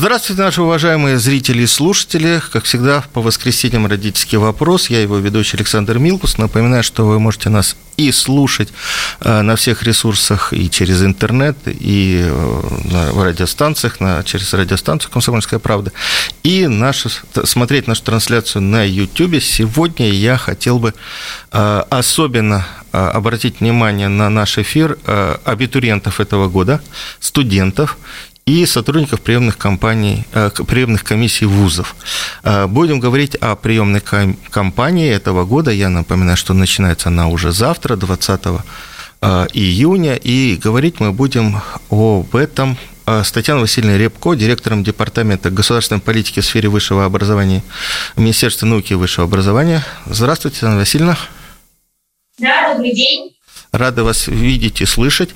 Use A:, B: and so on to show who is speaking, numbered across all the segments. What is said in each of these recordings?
A: Здравствуйте, наши уважаемые зрители и слушатели. Как всегда, по воскресеньям «Родительский вопрос». Я его ведущий Александр Милкус. Напоминаю, что вы можете нас и слушать э, на всех ресурсах и через интернет, и э, на радиостанциях, на, через радиостанцию «Комсомольская правда», и нашу, смотреть нашу трансляцию на YouTube. Сегодня я хотел бы э, особенно обратить внимание на наш эфир абитуриентов этого года, студентов и сотрудников приемных компаний, э, приемных комиссий вузов. Э, будем говорить о приемной кампании этого года. Я напоминаю, что начинается она уже завтра, 20 э, июня, и говорить мы будем об этом с Татьяной Васильевной Репко, директором Департамента государственной политики в сфере высшего образования Министерства науки и высшего образования. Здравствуйте, Татьяна Васильевна.
B: Да, добрый день.
A: Рады вас видеть и слышать.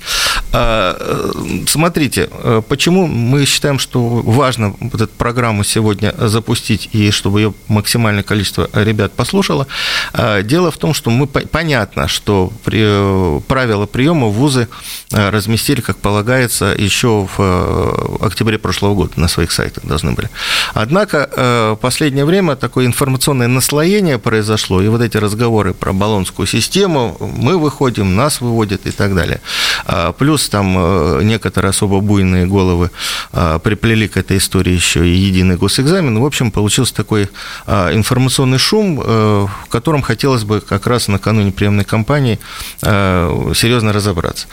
A: А, э, смотрите, э, почему мы считаем, что важно вот эту программу сегодня запустить и чтобы ее максимальное количество ребят послушало. А, дело в том, что мы понятно, что при, правила приема вузы э, разместили, как полагается, еще в октябре прошлого года на своих сайтах должны были. Однако в последнее время такое информационное наслоение произошло, и вот эти разговоры про баллонскую систему, мы выходим на нас выводят и так далее. А, плюс там э, некоторые особо буйные головы а, приплели к этой истории еще и единый госэкзамен. В общем, получился такой а, информационный шум, э, в котором хотелось бы как раз накануне приемной кампании серьезно разобраться.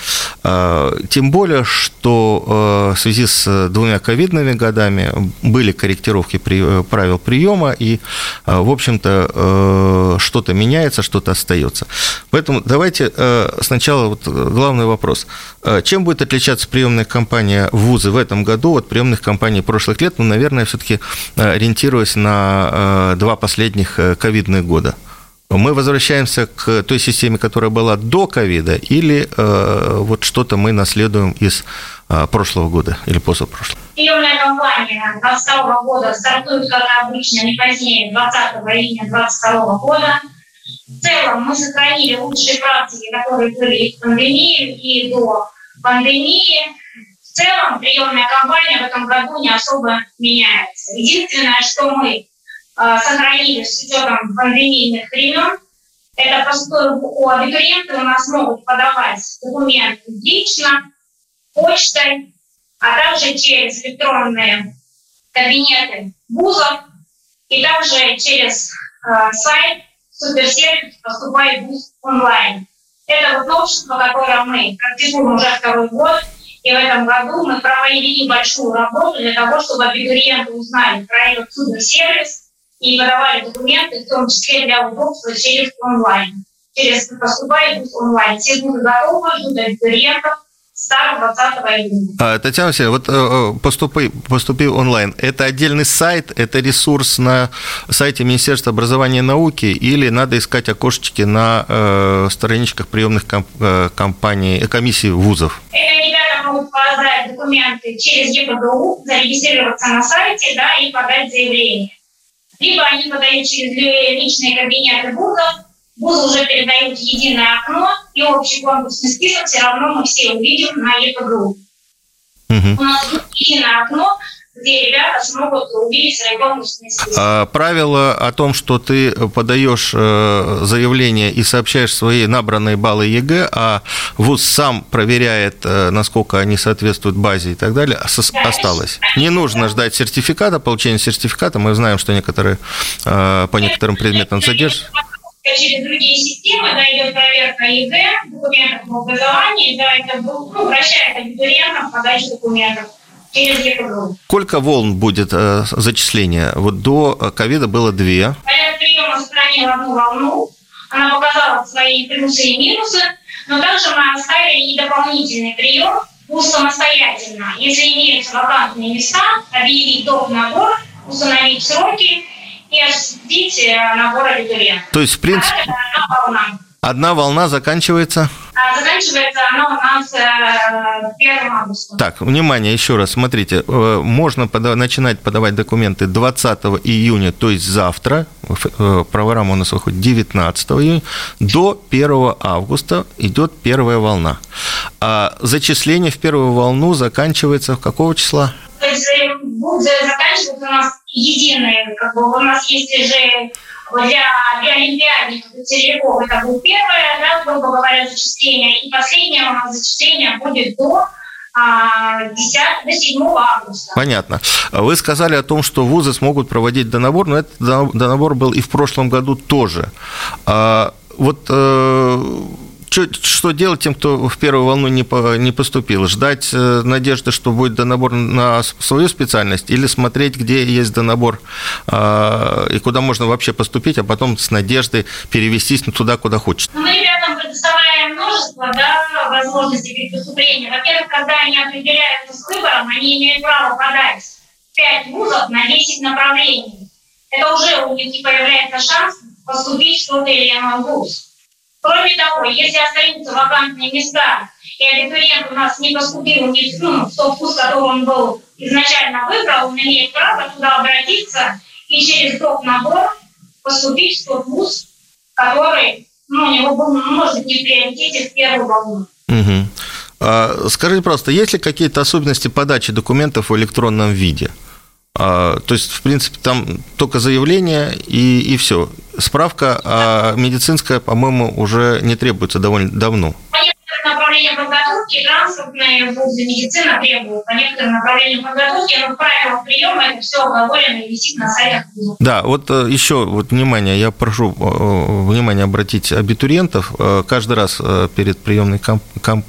A: Тем более, что в связи с двумя ковидными годами были корректировки э, правил приема, и, в общем-то, что-то меняется, что-то остается. Поэтому давайте сначала вот главный вопрос. Э, чем будет отличаться приемная кампания вузы в этом году от приемных кампаний прошлых лет? Ну, наверное, все-таки э, ориентируясь на э, два последних ковидных года. Мы возвращаемся к той системе, которая была до ковида, или вот что-то мы наследуем из прошлого года или позапрошлого?
B: Приемная кампания 2022 года стартует, как обычно, не позднее 20 июня 2022 года в целом мы сохранили лучшие практики, которые были в пандемии и до пандемии. В целом приемная кампания в этом году не особо меняется. Единственное, что мы э, сохранили с учетом пандемийных времен, это поскольку абитуриенты у нас могут подавать документы лично, почтой, а также через электронные кабинеты вузов и также через э, сайт суперсервис поступает в онлайн. Это вот новшество, которое мы практикуем уже второй год, и в этом году мы провели большую работу для того, чтобы абитуриенты узнали про этот суперсервис и подавали документы, в том числе для удобства через онлайн. Через поступает онлайн. Все будут готовы, ждут абитуриентов, старт 20 июня. А,
A: Татьяна Васильевна, вот э, поступи, поступи онлайн. Это отдельный сайт, это ресурс на сайте Министерства образования и науки или надо искать окошечки на э, страничках приемных э, компаний, э, комиссий вузов?
B: Это ребята могут подать документы через ЕПГУ, зарегистрироваться на сайте да, и подать заявление. Либо они подают через личные кабинеты вузов, ВУЗ уже передают единое окно, и общий конкурсный список все равно мы все увидим на ЕПГУ. Угу. У нас единое окно, где ребята смогут увидеть свои конкурсные списки.
A: А, правило о том, что ты подаешь э, заявление и сообщаешь свои набранные баллы ЕГЭ, а ВУЗ сам проверяет, э, насколько они соответствуют базе и так далее, да, осталось. Не нужно ждать сертификата, получения сертификата. Мы знаем, что некоторые э, по некоторым предметам задерживают
B: через другие системы, да, идет проверка ЕГЭ, документов об образовании, да, это ну, упрощает абитуриентов подачу документов. Через ЕПГУ.
A: Сколько волн будет э, зачисления? Вот до ковида было две.
B: Порядок приема сохранил одну волну. Она показала свои плюсы и минусы, но также мы оставили и дополнительный прием ВУЗ самостоятельно. Если имеются вакантные места, объявить топ набор, установить сроки и осуществить набор абитуриентов.
A: То есть, в принципе, одна волна. одна волна заканчивается
B: А заканчивается оно у нас 1 августа.
A: Так, внимание, еще раз, смотрите, можно пода- начинать подавать документы 20 июня, то есть завтра, программа у нас выходит 19 июня, до 1 августа идет первая волна. А зачисление в первую волну заканчивается в какого числа?
B: Будут заканчиваться у нас единые, как бы у нас есть же для, для олимпиадников и целевиков это будет первое, да, грубо говоря, зачисление, и последнее у нас зачисление будет до 10, а, до 7 августа.
A: Понятно. Вы сказали о том, что вузы смогут проводить донабор, но этот донабор был и в прошлом году тоже. А вот э, что, что делать тем, кто в первую волну не, по, не поступил? Ждать э, надежды, что будет донабор на свою специальность, или смотреть, где есть донабор э, и куда можно вообще поступить, а потом с надеждой перевестись туда, куда?
B: Ну, мы ребятам предоставляем множество да, возможностей при поступлении. Во-первых, когда они определяются с выбором, они имеют право подать 5 вузов на 10 направлений. Это уже у них появляется шанс поступить в тот или иной вуз. Кроме того, если остаются вакантные места, и абитуриент у нас не поступил не, ну, в тот вуз, который он был изначально выбрал, он имеет право туда обратиться и через доп. набор поступить в тот вуз, который ну, у него был, может не в приоритете в первую волну.
A: Угу. А, скажите просто, есть ли какие-то особенности подачи документов в электронном виде? А, то есть, в принципе, там только заявление и, и все. Справка а медицинская, по-моему, уже не требуется довольно давно.
B: Понятно подготовки транспортные вузы, медицина требуют. По некоторым направлениям подготовки, но в правилах приема это все оговорено и висит на сайтах вузов.
A: Да, вот э, еще вот внимание, я прошу э, внимание обратить абитуриентов. Э, каждый раз перед приемной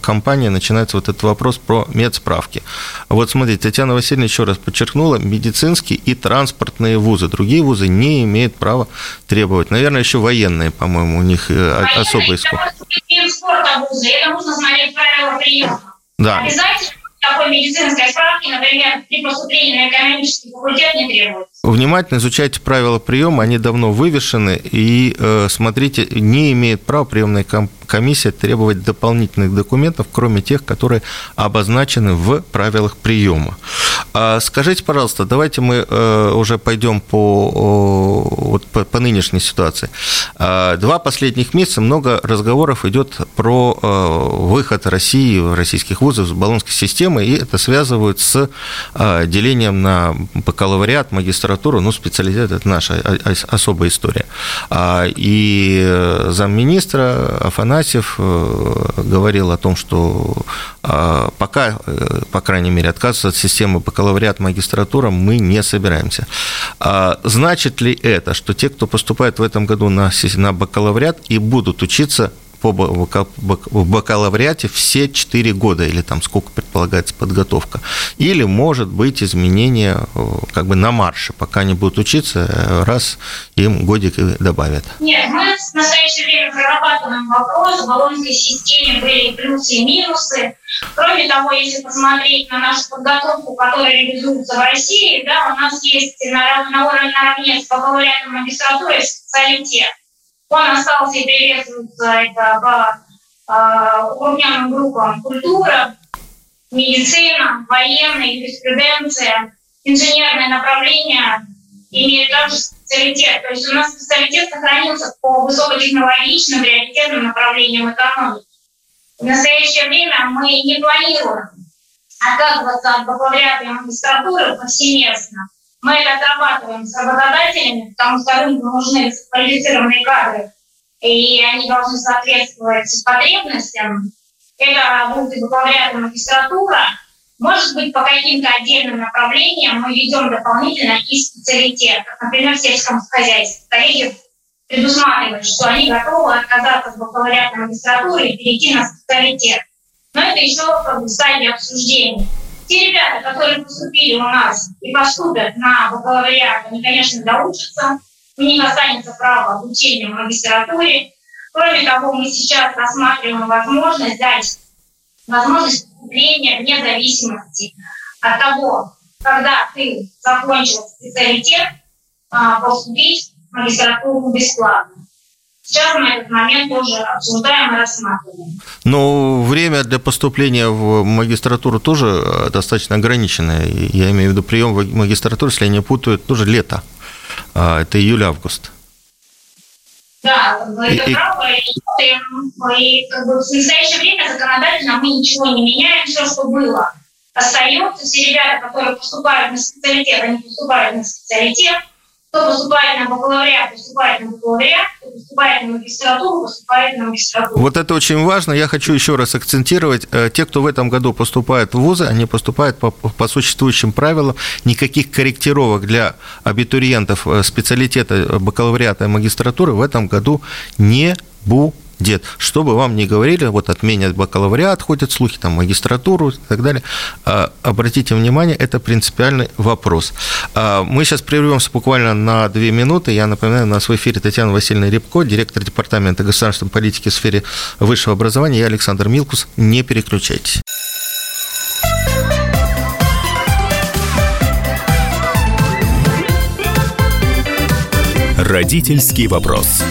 A: кампанией начинается вот этот вопрос про медсправки. Вот смотрите, Татьяна Васильевна еще раз подчеркнула, медицинские и транспортные вузы. Другие вузы не имеют права требовать. Наверное, еще военные, по-моему, у них особый
B: вузы, это нужно смотреть правила приема. Да. Обязательно такой медицинской справки, например, при поступлении на экономический факультет не требуется.
A: Внимательно изучайте правила приема, они давно вывешены, и э, смотрите, не имеет права приемная комиссия требовать дополнительных документов, кроме тех, которые обозначены в правилах приема. А скажите, пожалуйста, давайте мы э, уже пойдем по, вот, по, по нынешней ситуации. А, два последних месяца много разговоров идет про э, выход России, российских вузов с баллонской системы, и это связывают с э, делением на бакалавриат, магистратуру, ну, специалитет – это наша особая история. А, и замминистра Афанасьев говорил о том, что пока, по крайней мере, отказываться от системы бакалавриат, магистратура мы не собираемся. Значит ли это, что те, кто поступает в этом году на бакалавриат и будут учиться по в бакалавриате все 4 года, или там сколько предполагается подготовка. Или, может быть, изменения э, как бы на марше, пока они будут учиться, э, раз им годик добавят.
B: Нет, мы в настоящее время прорабатываем вопрос, в баллонской системе были плюсы и минусы. Кроме того, если посмотреть на нашу подготовку, которая реализуется в России, да, у нас есть на, на уровне наравне с бакалавриатом магистратуры специалитет. Он остался и приветствуется это по э, укрупненным группам культура, медицина, военная, юриспруденция, инженерное направление имеют также специалитет. То есть у нас специалитет сохранился по высокотехнологичным приоритетным направлениям экономики. В настоящее время мы не планируем отказываться от бакалавриата и магистратуры повсеместно. Мы это отрабатываем с работодателями, потому что рынку нужны квалифицированные кадры, и они должны соответствовать потребностям. Это будет бакалавриат и магистратура. Может быть, по каким-то отдельным направлениям мы ведем дополнительно и специалитет. Например, в сельском хозяйстве. Коллеги предусматривают, что они готовы отказаться от бакалавриата магистратуры и перейти на специалитет. Но это еще в стадии обсуждения. Те ребята, которые поступили у нас и поступят на бакалавриат, они, конечно, доучатся, у них останется право обучения в магистратуре. Кроме того, мы сейчас рассматриваем возможность дать возможность поступления вне зависимости от того, когда ты закончил специалитет, а, поступить в магистратуру бесплатно. Сейчас мы этот момент тоже обсуждаем и рассматриваем.
A: Но время для поступления в магистратуру тоже э, достаточно ограниченное. Я имею в виду прием в магистратуру, если я не путаю, тоже лето. А, это июль-август.
B: Да, вы это и, правы. И, и как бы, в настоящее время законодательно мы ничего не меняем, все, что было, остается. Все ребята, которые поступают на специалитет, они поступают на специалитет кто поступает на бакалавриат, поступает на бакалавриат, кто поступает на магистратуру, поступает на магистратуру.
A: Вот это очень важно. Я хочу еще раз акцентировать. Э, те, кто в этом году поступает в вузы, они поступают по, по существующим правилам. Никаких корректировок для абитуриентов э, специалитета бакалавриата и магистратуры в этом году не будет дед, что бы вам ни говорили, вот отменят бакалавриат, ходят слухи, там, магистратуру и так далее, а, обратите внимание, это принципиальный вопрос. А, мы сейчас прервемся буквально на две минуты. Я напоминаю, у нас в эфире Татьяна Васильевна Рябко, директор Департамента государственной политики в сфере высшего образования. Я Александр Милкус. Не переключайтесь.
C: Родительский вопрос.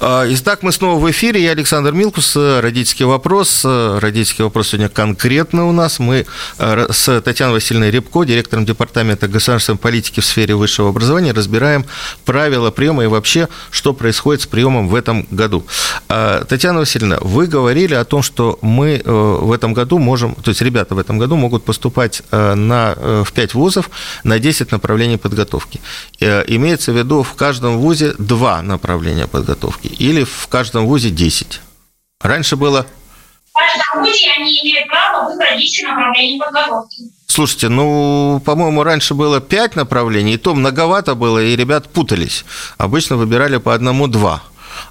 A: А, итак, мы снова в эфире. Я Александр Милкус, родительский вопрос. Родительский вопрос сегодня конкретно у нас. Мы э, с Татьяной Васильевной Рябко, директором Департамента государственной политики в сфере высшего образования, разбираем правила приема и вообще, что происходит с приемом в этом году. А, Татьяна Васильевна, вы говорили о том, что мы э, в этом году можем, то есть ребята в этом году могут поступать э, на, в 5 вузов на 10 направлений подготовки. Имеется в виду в каждом вузе два направления подготовки или в каждом вузе 10? Раньше было...
B: В каждом вузе они имеют право выбрать 10 направлений подготовки.
A: Слушайте, ну, по-моему, раньше было 5 направлений, и то многовато было, и ребят путались. Обычно выбирали по одному-два.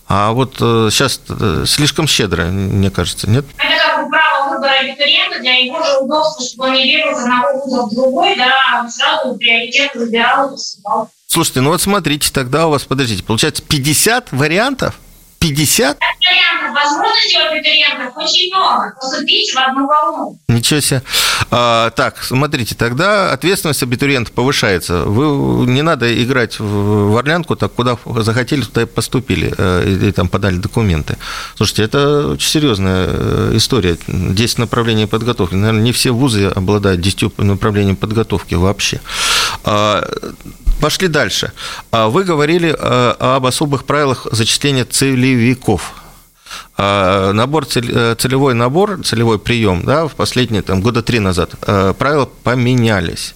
A: А вот э, сейчас э, слишком щедро, мне кажется, нет?
B: Это как бы право выбора абитуриента для его же удобства, чтобы он не бегал из одного вуза в другой, да, сразу приоритет выбирал и поступал.
A: Слушайте, ну вот смотрите, тогда у вас, подождите, получается 50 вариантов? 50?
B: Вариантов, возможностей у абитуриентов очень много. Поступить в одну волну.
A: Ничего себе. А, так, смотрите, тогда ответственность абитуриента повышается. Вы не надо играть в орлянку, так куда захотели, туда и поступили, э, и там подали документы. Слушайте, это очень серьезная э, история. 10 направлений подготовки. Наверное, не все вузы обладают 10 направлениями подготовки вообще. А, Пошли дальше. А вы говорили э, об особых правилах зачисления целевиков. А, набор, э, целевой набор, целевой прием, да, в последние там, года три назад э, правила поменялись.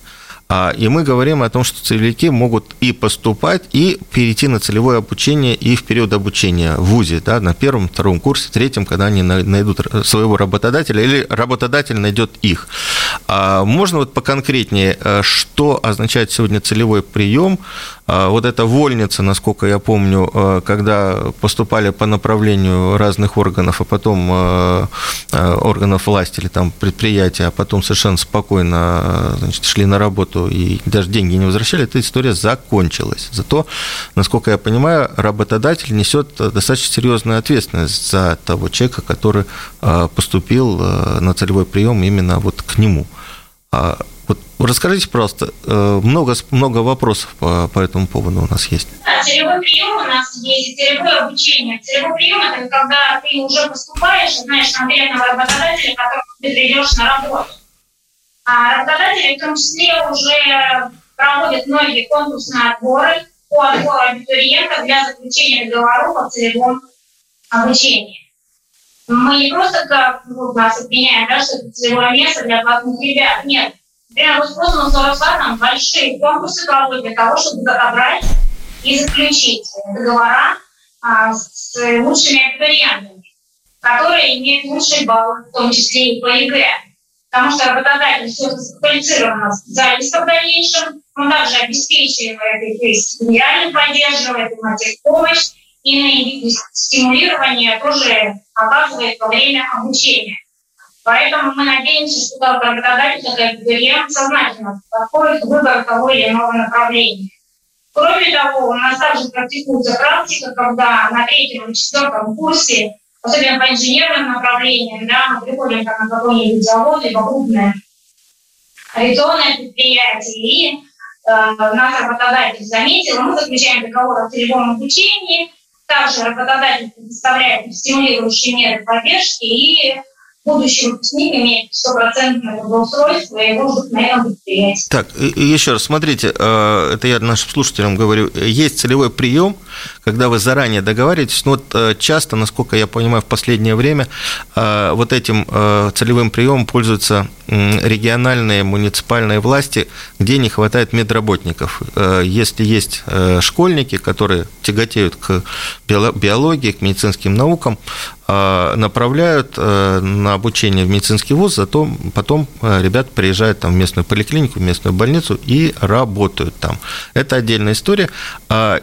A: А, и мы говорим о том, что целевики могут и поступать, и перейти на целевое обучение и в период обучения в ВУЗе, да, на первом, втором курсе, третьем, когда они найдут своего работодателя или работодатель найдет их. А можно вот поконкретнее, э, что означает сегодня целевой прием, а, вот эта вольница, насколько я помню, э, когда поступали по направлению разных органов, а потом э, органов власти или там предприятия, а потом совершенно спокойно значит, шли на работу и даже деньги не возвращали, эта история закончилась. Зато, насколько я понимаю, работодатель несет достаточно серьезную ответственность за того человека, который поступил на целевой прием именно вот к нему. А вот расскажите, пожалуйста, э, много, много вопросов по, по этому поводу у нас есть.
B: Да, целевой прием у нас есть, целевое обучение. Целевой прием – это когда ты уже поступаешь, знаешь конкретного работодателя, которого ты придешь на работу. А работодатели в том числе уже проводят многие конкурсные отборы по отбору абитуриентов для заключения договоров о целевом обучении. Мы не просто как ну, нас обвиняем, да, что это целевое место для платных ребят. Нет, Например, Роскосмос там большие конкурсы проводят для того, чтобы отобрать и заключить договора а, с лучшими абитуриентами, которые имеют лучшие баллы, в том числе и по ЕГЭ. Потому что работодатель заинтересован квалифицированным специалистом в дальнейшем, он также обеспечивает их и стипендиально поддерживает, и помощь, и иные виды стимулирования тоже оказывает во время обучения. Поэтому мы надеемся, что работодатель, так и клиент сознательно подходит к выбору того или иного направления. Кроме того, у нас также практикуется практика, когда на третьем или четвертом курсе, особенно по инженерным направлениям, да, мы приходим там, на какой-нибудь завод, либо крупное авиационное предприятие, и наш работодатель заметил, мы заключаем договор о целевом обучении, также работодатель предоставляет стимулирующие меры поддержки и будущий выпускник имеет стопроцентное трудоустройство и может на этом предприятии.
A: Так, еще раз, смотрите, э, это я нашим слушателям говорю, есть целевой прием, когда вы заранее договариваетесь, ну вот э, часто, насколько я понимаю, в последнее время э, вот этим целевым приемом пользуются региональные муниципальные власти, где не хватает медработников. Если есть школьники, которые тяготеют к биологии, к медицинским наукам, направляют на обучение в медицинский вуз, зато потом ребят приезжают там в местную поликлинику, в местную больницу и работают там. Это отдельная история.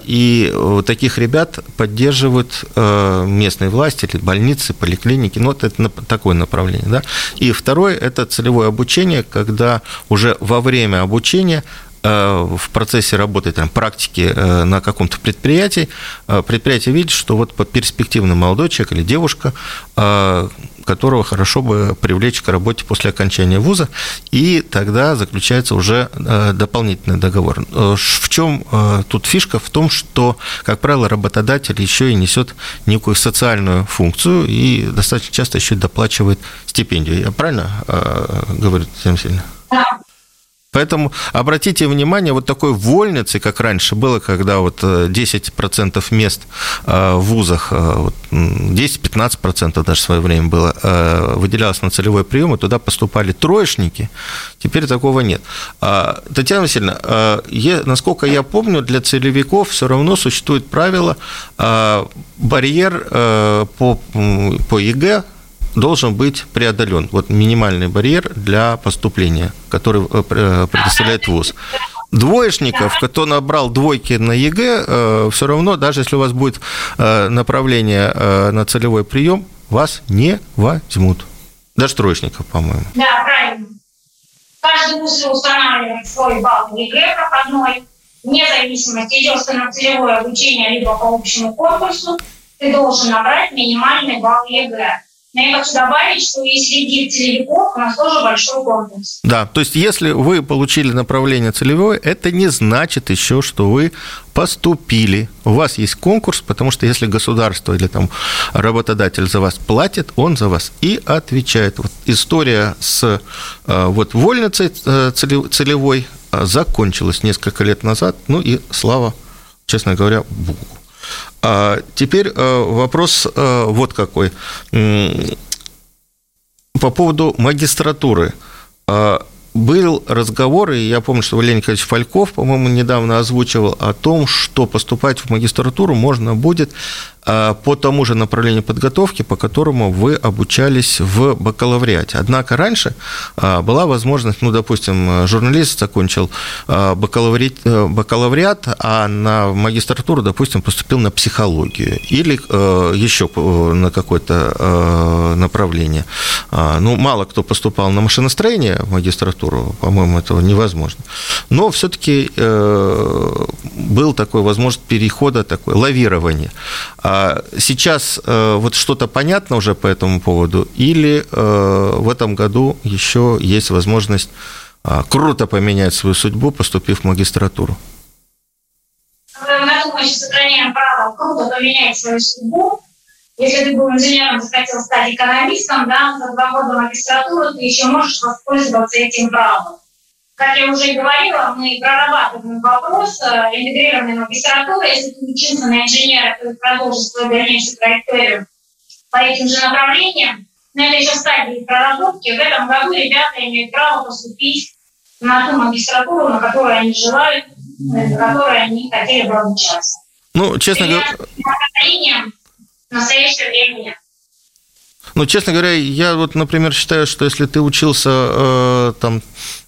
A: И таких ребят поддерживают э, местные власти или больницы, поликлиники. Ну, вот это такое направление. Да? И второе – это целевое обучение, когда уже во время обучения э, в процессе работы, там, практики э, на каком-то предприятии, предприятие видит, что вот перспективный молодой человек или девушка которого хорошо бы привлечь к работе после окончания вуза, и тогда заключается уже э, дополнительный договор. Э, в чем э, тут фишка? В том, что, как правило, работодатель еще и несет некую социальную функцию и достаточно часто еще доплачивает стипендию. Я правильно говорю, Татьяна Васильевна? Поэтому обратите внимание, вот такой вольницы, как раньше было, когда вот 10% э, мест э, в вузах, 10-15% э, даже в свое время было, выделялось на целевой прием, и туда поступали троечники, теперь такого нет. А, Татьяна Васильевна, насколько я помню, для целевиков все равно существует правило барьер по, по ЕГЭ должен быть преодолен. Вот минимальный барьер для поступления, который э, э, предоставляет ВУЗ. Двоечников, кто набрал двойки на ЕГЭ, э, все равно, даже если у вас будет направление на целевой прием, вас не возьмут. Даже троечников, по-моему.
B: Да, правильно. Каждый вуз устанавливает свой балл ЕГЭ проходной. Вне зависимости, идешь ты на целевое обучение, либо по общему конкурсу, ты должен набрать минимальный балл ЕГЭ. Но я хочу добавить, что и среди целевиков у нас тоже большой конкурс.
A: Да, то есть если вы получили направление целевое, это не значит еще, что вы поступили. У вас есть конкурс, потому что если государство или там работодатель за вас платит, он за вас и отвечает. Вот история с э, вот вольницей э, целевой э, закончилась несколько лет назад, ну и слава, честно говоря, Богу. А теперь э, вопрос э, вот какой. По поводу магистратуры. А, был разговор, и я помню, что Валерий Николаевич Фальков, по-моему, недавно озвучивал о том, что поступать в магистратуру можно будет по тому же направлению подготовки, по которому вы обучались в бакалавриате. Однако раньше а, была возможность, ну, допустим, журналист закончил бакалавриат, э, бакалавриат а на магистратуру, допустим, поступил на психологию или еще на какое-то направление. Ну, мало кто поступал на машиностроение в магистратуру, по-моему, этого невозможно. Но все-таки э, был такой возможность перехода, такое лавирование. А сейчас э, вот что-то понятно уже по этому поводу, или э, в этом году еще есть возможность а, круто поменять свою судьбу, поступив в магистратуру?
B: В этом году мы сейчас сохраняем право круто поменять свою судьбу. Если ты был инженером, захотел стать экономистом, да, за два года магистратуры ты еще можешь воспользоваться этим правом. Как я уже говорила, мы прорабатываем вопрос э, интегрированной магистратуры. Если ты учился на инженера, то продолжишь свою дальнейшую траекторию по этим же направлениям. Но это еще стадии проработки. В этом году ребята имеют право поступить на ту магистратуру, на которую они желают, на которой они хотели бы обучаться.
A: Ну, честно говоря...
B: Настоящее время.
A: Ну, честно говоря, я вот, например, считаю, что если ты учился э, там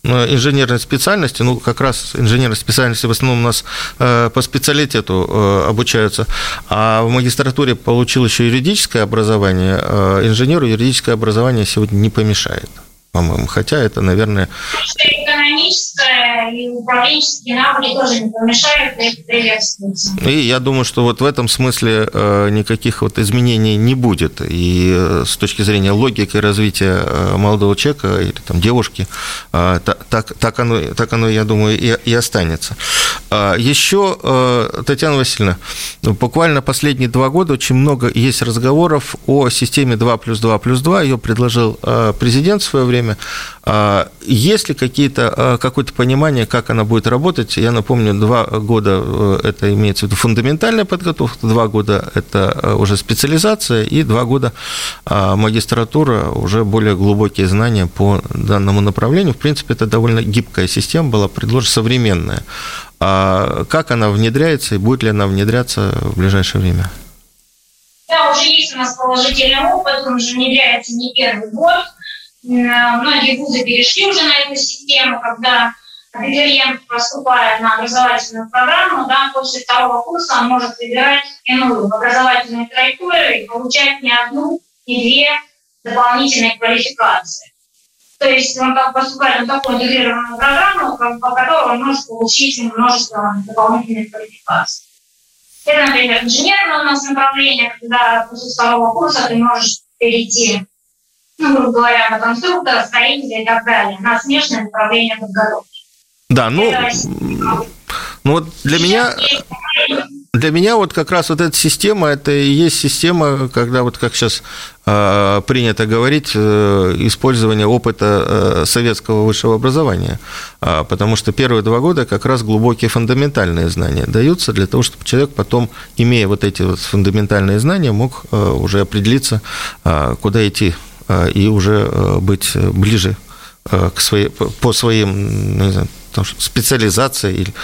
A: инженерной специальности, ну, как раз инженерной специальности в основном у нас э, по специалитету э, обучаются, а в магистратуре получил еще юридическое образование, э, инженеру юридическое образование сегодня не помешает по-моему. Хотя это, наверное...
B: Экономическое и управленческие навыки тоже не помешают, и это приветствуется. И
A: я думаю, что вот в этом смысле э, никаких вот изменений не будет. И э, с точки зрения логики развития э, молодого человека или там девушки, так, так, оно, так оно, я думаю, и, и останется. А Еще, Татьяна Васильевна, буквально последние два года очень много есть разговоров о системе 2 плюс 2 плюс 2. Ее предложил президент в свое время. А есть ли какие-то, какое-то понимание, как она будет работать? Я напомню, два года э, это имеется в виду фундаментальная подготовка, два года это э, уже специализация, и два года а, магистратура, уже более глубокие знания по данному направлению. В принципе, это довольно гибкая система была предложена, современная. А как она внедряется и будет ли она внедряться в ближайшее время?
B: Да, уже есть у нас положительный опыт, он уже внедряется не первый год. Многие вузы перешли уже на эту систему, когда абитуриент, поступая на образовательную программу, да, после второго курса он может выбирать иную образовательную траекторию и получать не одну, не две дополнительные квалификации. То есть он как поступает на такую интегрированную программу, по которой он может получить множество дополнительных квалификаций. Это, например, инженерное у нас направление, когда после второго курса ты можешь перейти ну, грубо говоря, на конструктора, строителя и так далее, на смежное направление подготовки.
A: Да, ну, ну вот для меня, для меня вот как раз вот эта система, это и есть система, когда вот как сейчас э, принято говорить, э, использование опыта э, советского высшего образования, э, потому что первые два года как раз глубокие фундаментальные знания даются для того, чтобы человек потом, имея вот эти вот фундаментальные знания, мог э, уже определиться, э, куда идти Э, и уже э, быть ближе э, к своей, по своим ну, не знаю, специализации или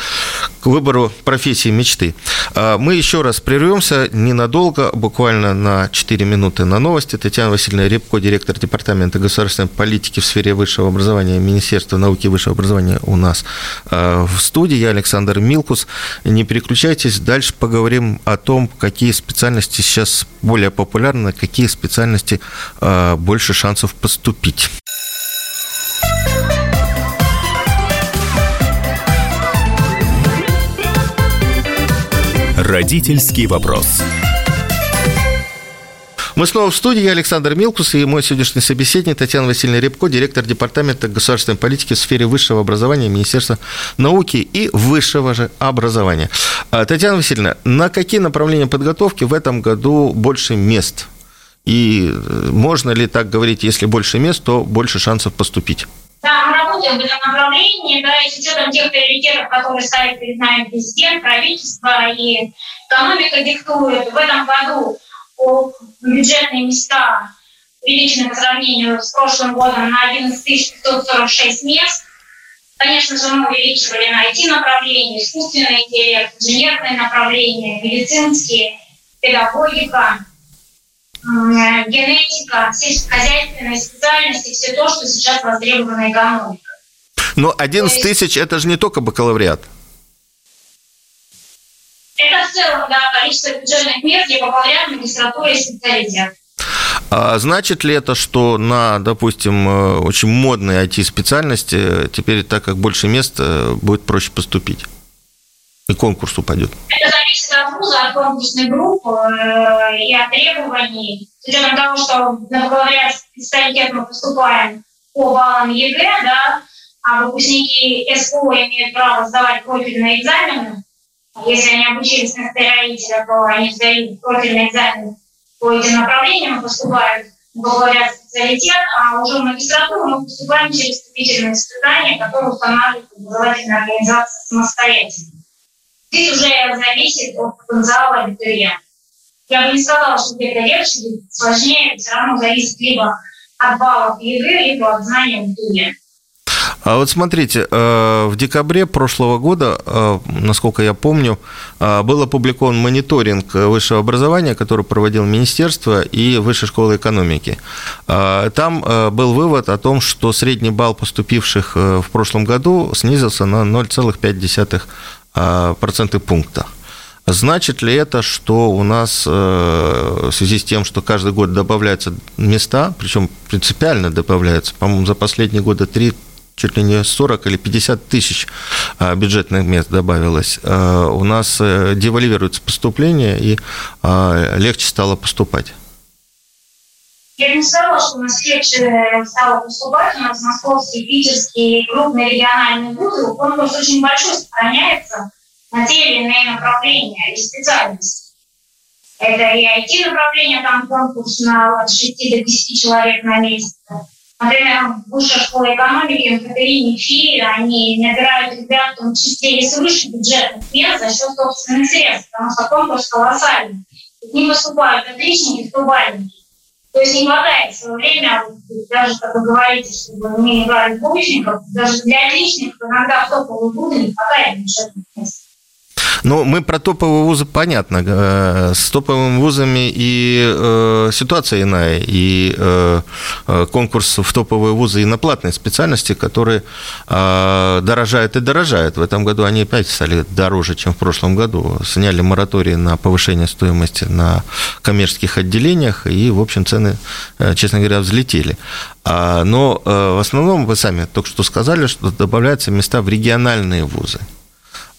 A: к выбору профессии мечты. Мы еще раз прервемся ненадолго, буквально на 4 минуты на новости. Татьяна Васильевна Репко, директор Департамента государственной политики в сфере высшего образования Министерства науки и высшего образования у нас в студии. Я Александр Милкус. Не переключайтесь, дальше поговорим о том, какие специальности сейчас более популярны, какие специальности больше шансов поступить.
C: Родительский вопрос.
A: Мы снова в студии. Александр Милкус и мой сегодняшний собеседник Татьяна Васильевна Рябко, директор Департамента государственной политики в сфере высшего образования Министерства науки и высшего же образования. А, Татьяна Васильевна, на какие направления подготовки в этом году больше мест? И э, можно ли так говорить, если больше мест, то больше шансов поступить?
B: Да, мы работаем в этом направлении, да, и с учетом тех приоритетов, которые ставит перед нами президент, правительство и экономика диктует, в этом году бюджетные места увеличены по сравнению с прошлым годом на 11 546 мест. Конечно же, мы увеличивали на IT-направление, искусственный интеллект, инженерное направление, медицинские, педагогика – генетика, сельскохозяйственные специальности, все то, что сейчас востребовано экономикой.
A: Но 11 тысяч – это же не только бакалавриат.
B: Это в целом, да, количество бюджетных мест для бакалавриат, магистратуры и специалитет.
A: А значит ли это, что на, допустим, э, очень модные IT-специальности э, теперь, так как больше мест, э, будет проще поступить? И конкурс упадет?
B: Это зависит вуза, от конкурсной группы э, и от требований. С учетом того, что бакалавриат специалитет мы поступаем по баллам ЕГЭ, да, а выпускники СПО имеют право сдавать профильные экзамены. Если они обучились на строителя, то они сдают профильный экзамен по этим направлениям и поступают в бакалавриат специалитет, а уже в магистратуру мы поступаем через вступительные испытания, которые устанавливает образовательная организация самостоятельно. Здесь уже зависит от потенциала абитуриента. Я бы не сказала, что где-то легче, где сложнее, все равно зависит либо от баллов ЕГЭ, либо от знаний абитуриента.
A: А вот смотрите, э, в декабре прошлого года, э, насколько я помню, э, был опубликован мониторинг высшего образования, который проводил Министерство и Высшая школа экономики. Там был вывод о том, что средний балл поступивших в прошлом году снизился на 0,5 проценты пункта. Значит ли это, что у нас в связи с тем, что каждый год добавляются места, причем принципиально добавляются, по-моему, за последние годы три чуть ли не 40 или 50 тысяч бюджетных мест добавилось. У нас девальвируется поступление, и легче стало поступать.
B: Я не сказала, что у нас легче стало поступать. У нас московские, питерские крупные региональные вузы. Конкурс очень большой сохраняется на те или иные направления и специальности. Это и IT-направление, там конкурс на от 6 до 10 человек на месяц. Например, высшая школа экономики Катерине Фи, они набирают ребят, в том числе и свыше бюджетных мест за счет собственных средств, потому что конкурс колоссальный. К ним выступают отличники, вступальники. То есть не хватает в свое время, даже как вы говорите, чтобы мы не брали двоечников, даже для отличников иногда в топовые вузы не хватает бюджетных мест.
A: Ну, мы про топовые вузы понятно. Э, с топовыми вузами и э, ситуация иная, и э, конкурс в топовые вузы и на платные специальности, которые э, дорожают и дорожают. В этом году они опять стали дороже, чем в прошлом году. Сняли мораторий на повышение стоимости на коммерческих отделениях, и, в общем, цены, честно говоря, взлетели. А, но в основном, вы сами только что сказали, что добавляются места в региональные вузы.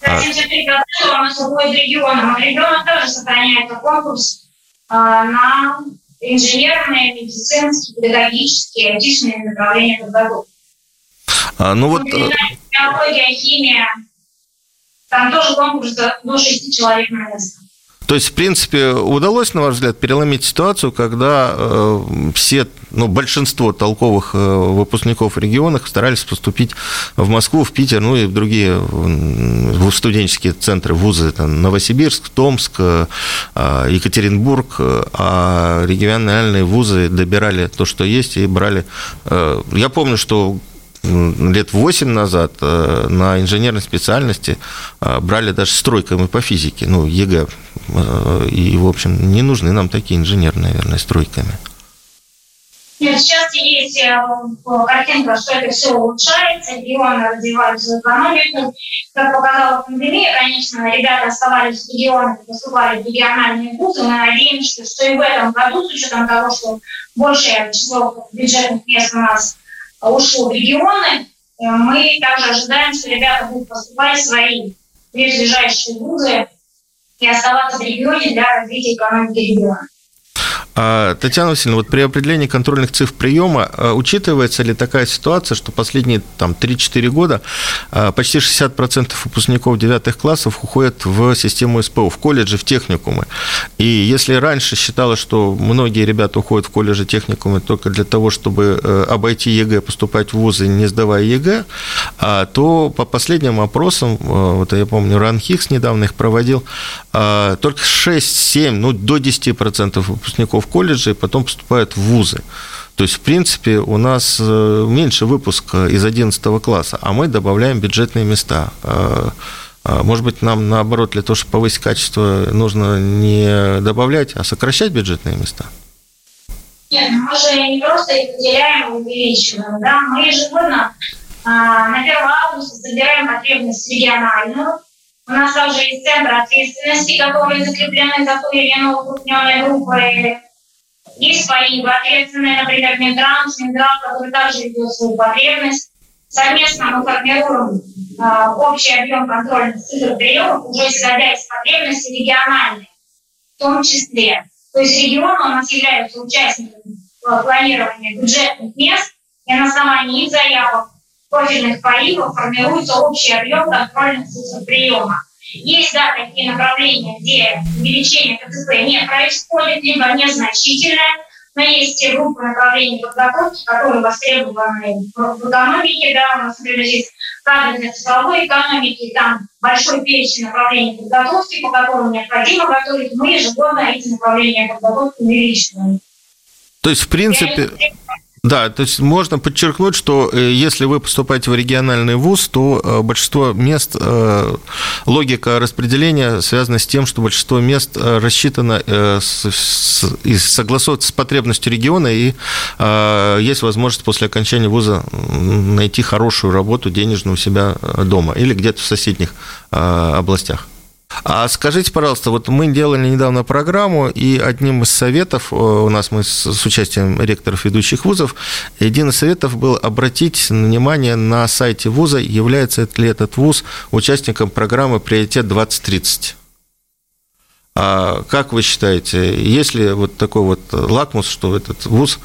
B: 73 у нас уходит регионам. А регион тоже сохраняет конкурс а, на инженерные, медицинские, педагогические, айтишные направления подготовки.
A: А, ну вот...
B: Э, биология, химия. Там тоже конкурс до 6 человек на место.
A: То есть, в принципе, удалось, на ваш взгляд, переломить ситуацию, когда э, все, ну, большинство толковых э, выпускников в регионах старались поступить в Москву, в Питер, ну и в другие студенческие центры, вузы, там, Новосибирск, Томск, э, Екатеринбург, а региональные вузы добирали то, что есть, и брали... Я помню, что лет 8 назад на инженерной специальности брали даже с тройками по физике, ну, ЕГЭ. Э, и, в общем, не нужны нам такие инженеры, наверное, с тройками.
B: Нет, сейчас есть картинка, что это все улучшается, регионы развивают свою экономику. Как показала пандемия, конечно, ребята оставались в регионах, поступали в региональные вузы. Мы надеемся, что и в этом году, с учетом того, что большее число бюджетных мест у нас ушло в регионы, э, мы также ожидаем, что ребята будут поступать в свои ближайшие вузы и оставаться в регионе для развития экономики региона.
A: А, Татьяна Васильевна, вот при определении контрольных цифр приема а, учитывается ли такая ситуация, что последние там, 3-4 года а, почти 60% выпускников 9 классов уходят в систему СПО, в колледжи, в техникумы. И если раньше считалось, что многие ребята уходят в колледжи, техникумы только для того, чтобы э, обойти ЕГЭ, поступать в вузы, не сдавая ЕГЭ, то по последним опросам, э, вот я помню, РАНХиГС недавно их проводил, только 6-7, ну до 10% выпускников колледжи и потом поступают в вузы. То есть, в принципе, у нас э, меньше выпуска из 11 класса, а мы добавляем бюджетные места. А, а, может быть, нам, наоборот, для того, чтобы повысить качество, нужно не добавлять, а сокращать бюджетные места?
B: Нет, мы же не просто их выделяем и увеличиваем. Да? Мы ежегодно а, на 1 августа собираем потребность региональную, у нас также есть центр ответственности, которые закреплены за ту или иную крупнее группы есть свои ответственные, например, Минтранс, Минздрав, который также ведет свою потребность. Совместно мы формируем э, общий объем контрольных цифр приемов, уже исходя из потребностей региональных, в том числе. То есть регионы у нас являются участниками планирования бюджетных мест, и на основании их заявок профильных поливов формируется общий объем контрольных цифр приема. Есть, да, такие направления, где увеличение КЦП не происходит, либо незначительное, но есть те группы направлений подготовки, которые востребованы в экономике, да, у нас, например, есть кадры для цифровой экономики, там большой перечень направлений подготовки, по которым необходимо готовить, мы ежегодно эти направления подготовки увеличиваем.
A: То есть, в принципе... Да, то есть можно подчеркнуть, что э, если вы поступаете в региональный вуз, то э, большинство мест, э, логика распределения связана с тем, что большинство мест рассчитано и согласовывается с потребностью региона, и есть возможность после окончания вуза найти хорошую работу денежную у себя дома или где-то в соседних областях. А скажите, пожалуйста, вот мы делали недавно программу, и одним из советов, э, у нас мы с участием ректоров ведущих вузов, один из советов был обратить внимание на сайте вуза, является ли этот вуз участником программы «Приоритет 2030». А как вы считаете, есть ли вот такой вот лакмус, что этот вуз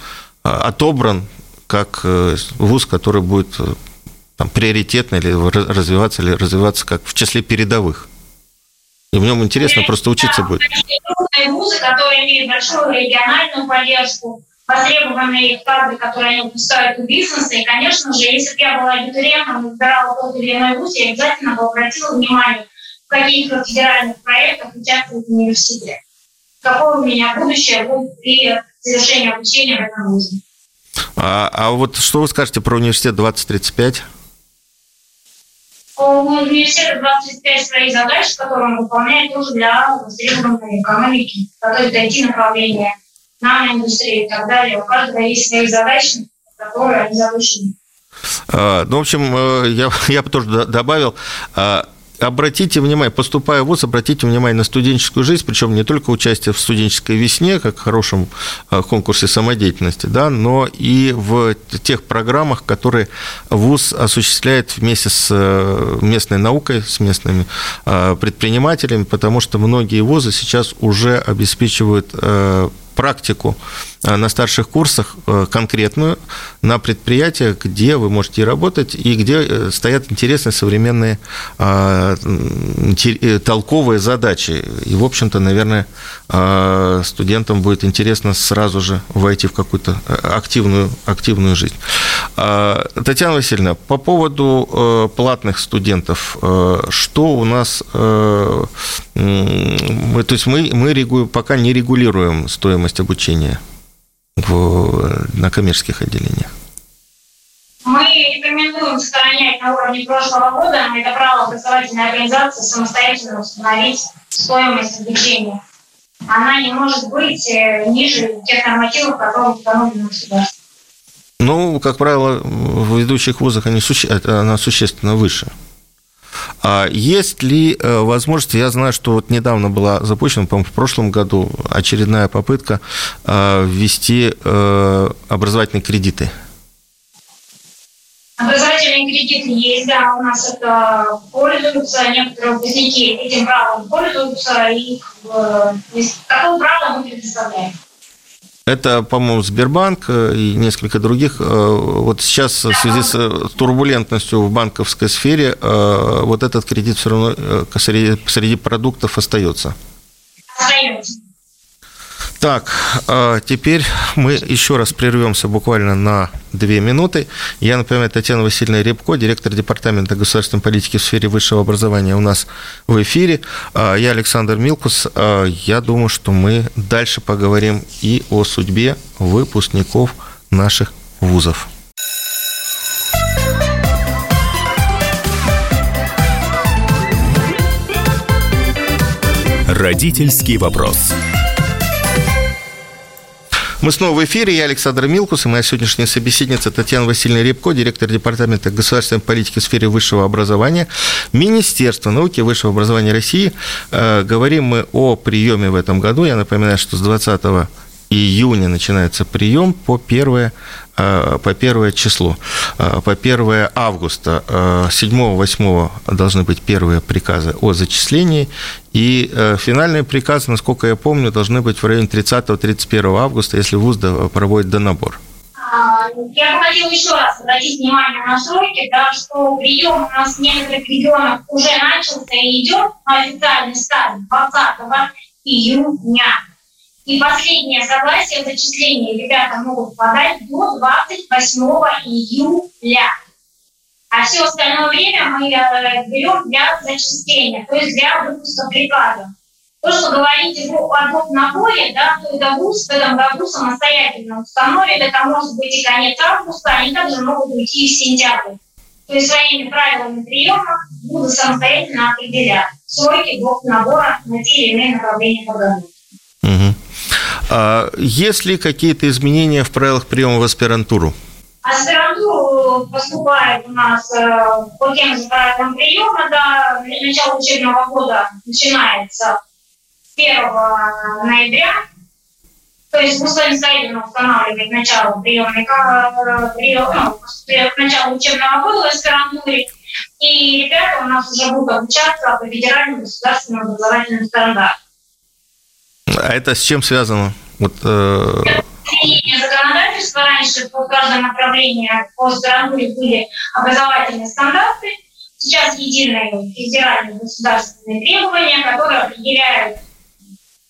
A: а, отобран как э, вуз, который будет э, там, приоритетно или развиваться, или развиваться как в числе передовых? И в нем интересно просто учиться будет.
B: Вузы, которые имеют большую региональную поддержку, востребованные кадры, которые они выпускают у бизнеса. И, конечно же, если бы я была абитуриентом и выбирала тот или иной вуз, я обязательно бы обратила внимание, в каких федеральных проектах участвует университет. Какое у меня будущее будет при завершении обучения в этом вузе.
A: А, а вот что вы скажете про университет 2035?
B: Университет 25 своих задач, которые он выполняет тоже для востребованной экономики, то есть IT-направления, наноиндустрии и так далее. У каждого есть свои задачи, которые они завышены.
A: А, ну, в общем, э, я, я бы тоже добавил, а, обратите внимание, поступая в ВУЗ, обратите внимание на студенческую жизнь, причем не только участие в студенческой весне, как в хорошем а, конкурсе самодеятельности, да, но и в тех программах, которые ВУЗ осуществляет вместе с э, местной наукой, с местными а, предпринимателями, потому что многие ВУЗы сейчас уже обеспечивают э, практику э, на старших курсах э, конкретную на предприятиях, где вы можете работать и где э, стоят интересные современные толковые задачи. И, в общем-то, наверное, студентам будет интересно сразу же войти в какую-то активную, активную жизнь. Татьяна Васильевна, по поводу платных студентов, что у нас, то есть мы, мы пока не регулируем стоимость стоимость обучения в, на коммерческих отделениях?
B: Мы рекомендуем сохранять на уровне прошлого года. Это право образовательной организации самостоятельно установить стоимость обучения. Она не может быть э, ниже тех нормативов, которые установлены государством.
A: Ну, как правило, в ведущих вузах они, она существенно выше. А есть ли э, возможность, я знаю, что вот недавно была запущена, по-моему, в прошлом году очередная попытка э, ввести э, образовательные кредиты?
B: Образовательные кредиты есть, да, у нас это пользуются, некоторые выпускники этим правом пользуются, и такое право мы предоставляем.
A: Это, по-моему, Сбербанк э, и несколько других. Э, вот сейчас в связи с э, турбулентностью в банковской сфере вот этот кредит все равно среди, среди продуктов остается.
B: Остается.
A: Так, а, теперь мы еще раз прервемся буквально на две минуты. Я напоминаю, Татьяна Васильевна Рябко, директор Департамента государственной политики в сфере высшего образования у нас в эфире. А, я Александр Милкус. А, я думаю, что мы дальше поговорим и о судьбе выпускников наших вузов.
C: Родительский вопрос.
A: Мы снова в эфире. Я Александр Милкус и моя сегодняшняя собеседница Татьяна Васильевна Рябко, директор Департамента государственной политики в сфере высшего образования Министерства науки и высшего образования России. Э, говорим мы о приеме в этом году. Я напоминаю, что с 20 июня начинается прием по 1, э, по 1 число, э, по 1 августа. 7-8 э, должны быть первые приказы о зачислении, и финальные приказы, насколько я помню, должны быть в районе 30-31 августа, если ВУЗ проводит донабор.
B: А, я хотела еще раз обратить внимание на сроки, да, что прием у нас в некоторых регионах уже начался и идет официальный старт 20 июня. И последнее согласие о зачислении ребята могут подать до 28 июля. А все остальное время мы э, берем для зачисления, то есть для выпуска приказа. То, что говорите о одном наборе, да, то это ВУЗ в этом году самостоятельно установит, это может быть и конец августа, они также могут уйти в сентябрь. То есть своими правилами приема буду самостоятельно определять сроки двух набора на те или иные направления подготовки.
A: Угу. А есть ли какие-то изменения в правилах приема в аспирантуру?
B: Аспирантуру поступает у нас по тем же правилам приема, да, начало учебного года начинается 1 ноября, то есть Руслан Саидовна устанавливает начало приемной, прием, ну, начало учебного года в аспирантуре, и ребята у нас уже будут обучаться по федеральным государственным образовательным стандартам.
A: А это с чем связано? Вот, э...
B: законодательства раньше по каждому направлению по аспирантуре были образовательные стандарты. Сейчас единые федеральные государственные требования, которые определяют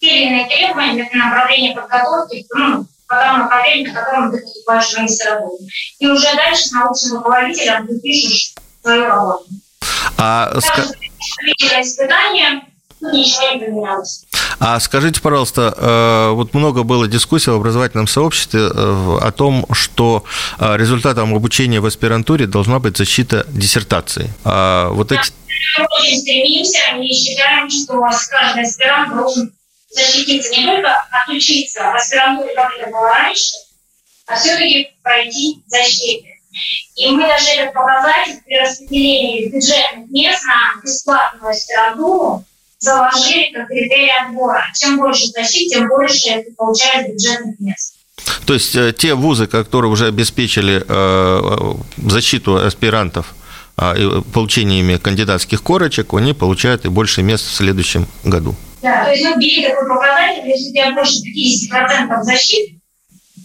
B: те или иные требования для направления подготовки ну, по тому направлению, по которому ты поступаешь в магистратуру. И уже дальше с научным руководителем ты пишешь свою работу. А, Даже испытания,
A: А скажите, пожалуйста, э, вот много было дискуссий в образовательном сообществе э, о том, что э, результатом обучения в аспирантуре должна быть защита диссертации. А вот
B: да, эти... Мы очень стремимся и считаем, что каждый аспирант должен защититься не только отучиться в аспирантуре, как это было раньше, а все-таки пройти защиту. И мы даже этот показатель при распределении бюджетных мест на бесплатную аспирантуру заложили как критерий отбора. Чем больше защит, тем больше ты получаешь бюджетных мест.
A: То есть э, те вузы, которые уже обеспечили э, защиту аспирантов, а, и получение ими кандидатских корочек, они получают и больше мест в следующем году.
B: Да, то есть ну, бери такой показатель, если у тебя больше 50% защит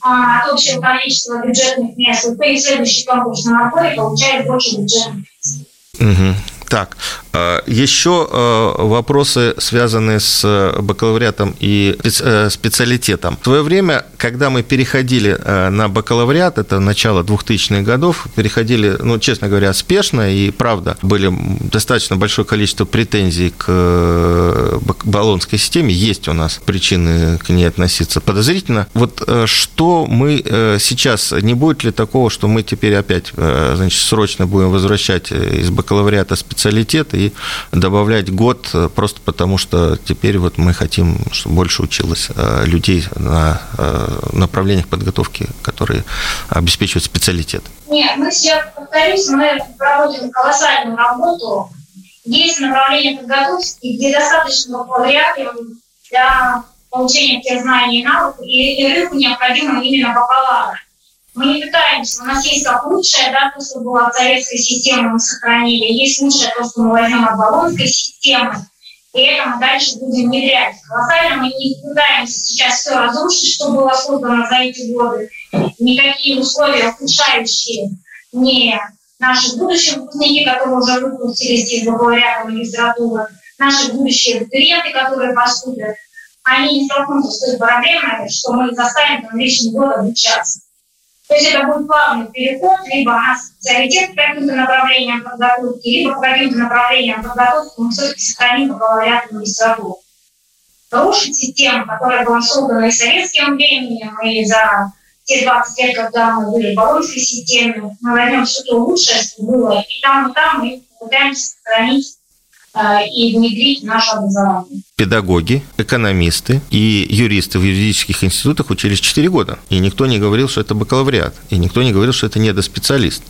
B: а, от общего количества бюджетных мест, то в следующий конкурсном отборе получаешь больше бюджетных мест.
A: Угу. Так, еще а, вопросы, связанные с бакалавриатом и э, специалитетом. В свое время, когда мы переходили э, на бакалавриат, это начало 2000-х годов, переходили, ну, честно говоря, спешно, и правда, были достаточно большое количество претензий к э, баллонской системе, есть у нас причины к ней относиться подозрительно. Вот что мы сейчас, не будет ли такого, что мы теперь опять, значит, срочно будем возвращать из бакалавриата специалитет специалитет добавлять год э, просто потому, что теперь вот мы хотим, чтобы больше училось э, людей на э, направлениях подготовки, которые обеспечивают специалитет.
B: Нет, мы сейчас, повторюсь, мы проводим колоссальную работу. Есть направление подготовки, где достаточно бакалавриата для получения тех знаний и навыков, и, и рыбу необходимо именно бакалавра. Мы не пытаемся, у нас есть как лучшее, да, то, что было от советской системы, мы сохранили, есть лучшее то, что мы возьмем от баллонской системы, и это мы дальше будем внедрять. Колоссально мы не пытаемся сейчас все разрушить, что было создано за эти годы. Никакие условия ухудшающие не наши будущие выпускники, которые уже выпустились здесь благодаря магистратуры, наши будущие абитуриенты, которые поступят, они не столкнутся с той проблемой, что мы заставим там лишний год обучаться. То есть это будет плавный переход, либо на специалитет по каким-то направлениям подготовки, либо по каким-то направлениям подготовки мы все-таки сохраним бакалавриат магистратуру. Рушить систему, которая была создана и советским временем, и за те 20 лет, когда мы были в Болонской системе, мы возьмем все то лучшее, что было, и там, и там мы пытаемся сохранить и внедрить в наше образование.
A: Педагоги, экономисты и юристы в юридических институтах учились 4 года. И никто не говорил, что это бакалавриат. И никто не говорил, что это недоспециалист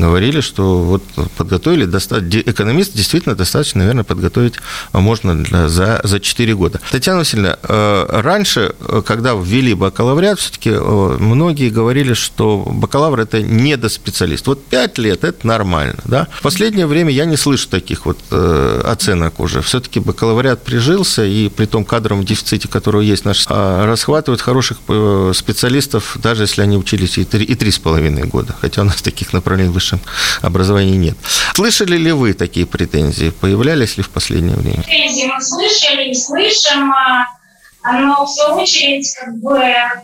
A: говорили, что вот подготовили, экономист действительно достаточно, наверное, подготовить можно для, за, за 4 года. Татьяна Васильевна, э, раньше, э, когда ввели бакалавриат, все-таки э, многие говорили, что бакалавр – это недоспециалист. Вот 5 лет – это нормально. Да? В последнее время я не слышу таких вот оценок уже. Все-таки бакалавриат прижился, и при том кадровом дефиците, который есть наш, расхватывают хороших специалистов, даже если они учились и 3,5 года. Хотя у нас таких направлений выше высшем образовании нет. Слышали ли вы такие претензии? Появлялись ли в последнее время?
B: Претензии мы слышали и слышим, а, но в свою очередь как бы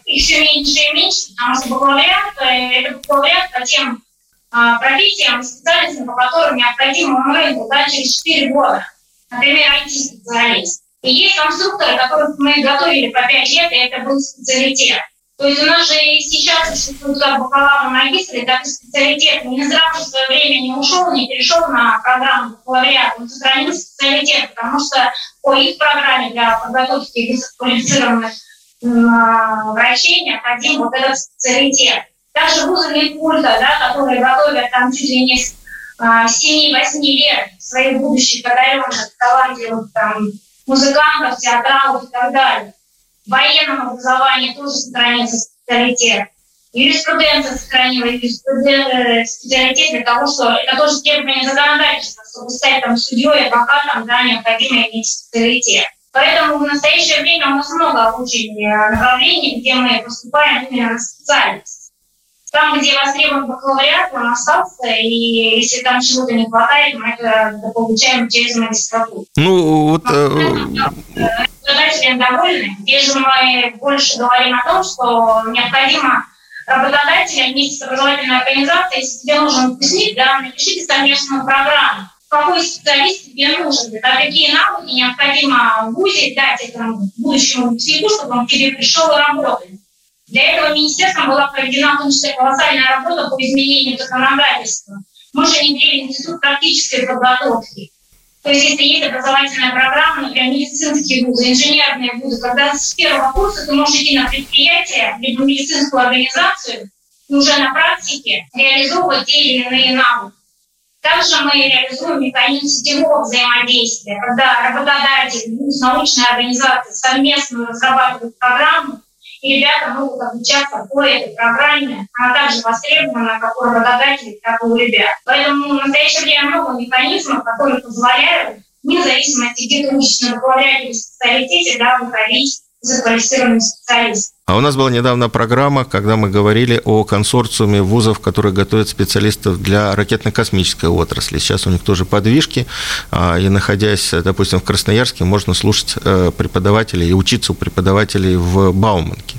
B: их все меньше и меньше, потому что бакалавриат – это бакалавриат по тем а, профессиям специальностям, по которым необходимо рынку да, через 4 года. Например, IT-специалист. И есть конструкторы, которых мы готовили по 5 лет, и это был специалитет. То есть у нас же и сейчас существуют как бакалавры, магистры, так и специалитет. Минздрав в свое время не ушел, не перешел на программу бакалавриата, он сохранил специалитет, потому что по их программе для подготовки высококвалифицированных врачей необходим вот этот специалитет. Также вузы Минкульта, да, которые готовят там чуть ли не с 7-8 а, лет своих будущих одаренных, талантливых там, музыкантов, театралов и так далее. Военном образовании тоже сохранился специалитет. Юриспруденция сохранила э, специалитет для того, что это тоже требование законодательства, чтобы стать там судьей, адвокатом, да, необходимо иметь специалитет. Поэтому в настоящее время у нас много очень э, направлений, где мы поступаем именно на специальность там, где востребован бакалавриат, он остался, и если там чего-то не хватает, мы это получаем через магистратуру.
A: Ну, вот... Э,
B: работодатели довольны. Здесь же мы больше говорим о том, что необходимо работодателя вместе с образовательной организацией, если тебе нужен выпускник, да, напишите совместную программу. Какой специалист тебе нужен, да, какие навыки необходимо ВУЗе дать этому будущему выпускнику, чтобы он к тебе пришел и работал. Для этого министерством была проведена в том числе колоссальная работа по изменению законодательства. Мы же внедрили институт практической подготовки. То есть если есть образовательная программа, например, медицинские вузы, инженерные вузы, когда с первого курса ты можешь идти на предприятие, либо медицинскую организацию, и уже на практике реализовывать те или иные навыки. Также мы реализуем механизм сетевого взаимодействия, когда работодатель, вуз, научная организация совместно разрабатывают программу, и ребята могут обучаться по этой программе. Она также востребована как у работодателей, так и у ребят. Поэтому в настоящее время много механизмов, которые позволяют, вне зависимости, где ты учишься на или специалитете, да, выходить заквалифицированным специалистом.
A: А у нас была недавно программа, когда мы говорили о консорциуме вузов, которые готовят специалистов для ракетно-космической отрасли. Сейчас у них тоже подвижки, а, и находясь, допустим, в Красноярске, можно слушать э, преподавателей и учиться у преподавателей в Бауманке.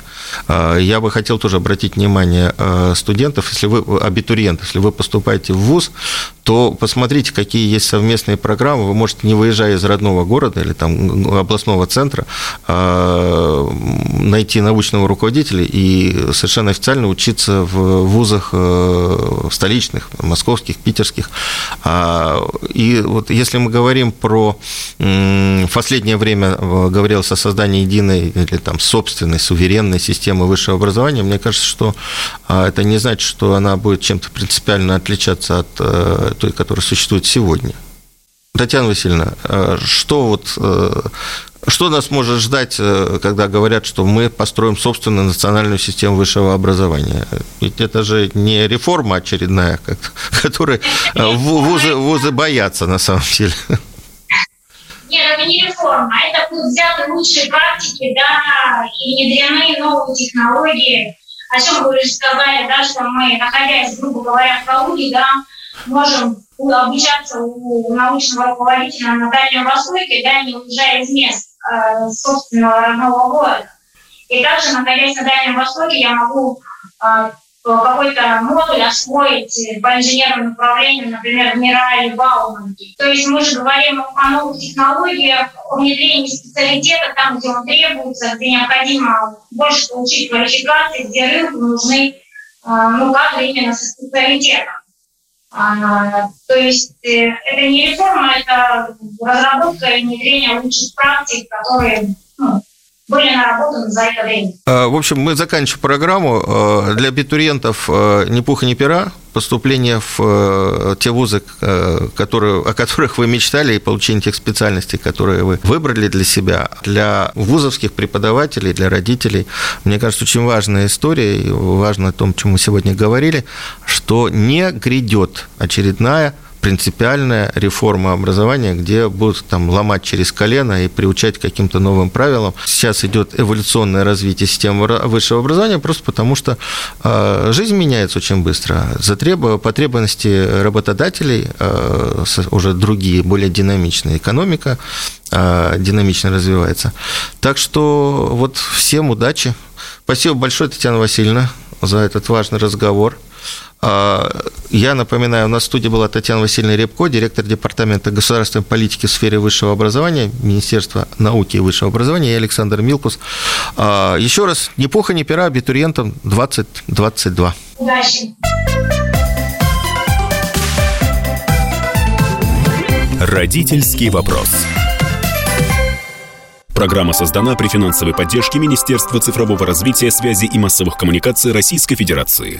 A: А, я бы хотел тоже обратить внимание э, студентов, если вы, абитуриентов, если вы поступаете в ВУЗ, то посмотрите, какие есть совместные программы. Вы можете, не выезжая из родного города или там областного центра, а, найти научного руководителя и совершенно официально учиться в вузах э, столичных, московских, питерских. А, и вот если мы говорим про в последнее время э, говорилось о создании единой или там собственной суверенной системы высшего образования, мне кажется, что а, это не значит, что она будет чем-то принципиально отличаться от э, той, которая существует сегодня. Татьяна Васильевна, э, что вот э, что нас может ждать, э, когда говорят, что мы построим собственную национальную систему высшего образования? Ведь это же не реформа очередная, которой вузы, вузы боятся на самом деле.
B: Нет, это не реформа, а это будут взяты лучшие практики, да, и внедрены новые технологии. О чем вы уже сказали, да, что мы, находясь, грубо говоря, в Калуге, да, можем обучаться у научного руководителя на Дальнем Востоке, да, не уезжая из мест э, собственного родного города. И также, находясь на Дальнем Востоке, я могу э, какой-то модуль освоить по инженерному направлению, например, в МИРА или Бауманке. То есть мы же говорим о новых технологиях, о внедрении специалитета там, где он требуется, где необходимо больше получить квалификации, где рынку нужны э, ну, кадры именно со специалитетом. А, то есть э, это не реформа, это разработка и внедрение лучших практик, которые ну, были наработаны за это время.
A: А, в общем, мы заканчиваем программу. А, для абитуриентов ни пуха, ни пера. Поступление в те вузы, которые, о которых вы мечтали, и получение тех специальностей, которые вы выбрали для себя. Для вузовских преподавателей, для родителей, мне кажется, очень важная история, и важно о том, чем мы сегодня говорили, что не грядет очередная принципиальная реформа образования, где будут там ломать через колено и приучать к каким-то новым правилам. Сейчас идет эволюционное развитие системы высшего образования просто потому, что э, жизнь меняется очень быстро. Затреб... Потребности работодателей э, уже другие, более динамичные. Экономика э, динамично развивается. Так что вот всем удачи. Спасибо большое, Татьяна Васильевна, за этот важный разговор. А, я напоминаю, у нас в студии была Татьяна Васильевна Репко, директор Департамента государственной политики в сфере высшего образования, Министерства науки и высшего образования, и Александр Милкус. А, еще раз, ни пуха, ни пера абитуриентам 2022.
B: Удачи!
C: Родительский вопрос. Программа создана при финансовой поддержке Министерства цифрового развития, связи и массовых коммуникаций Российской Федерации.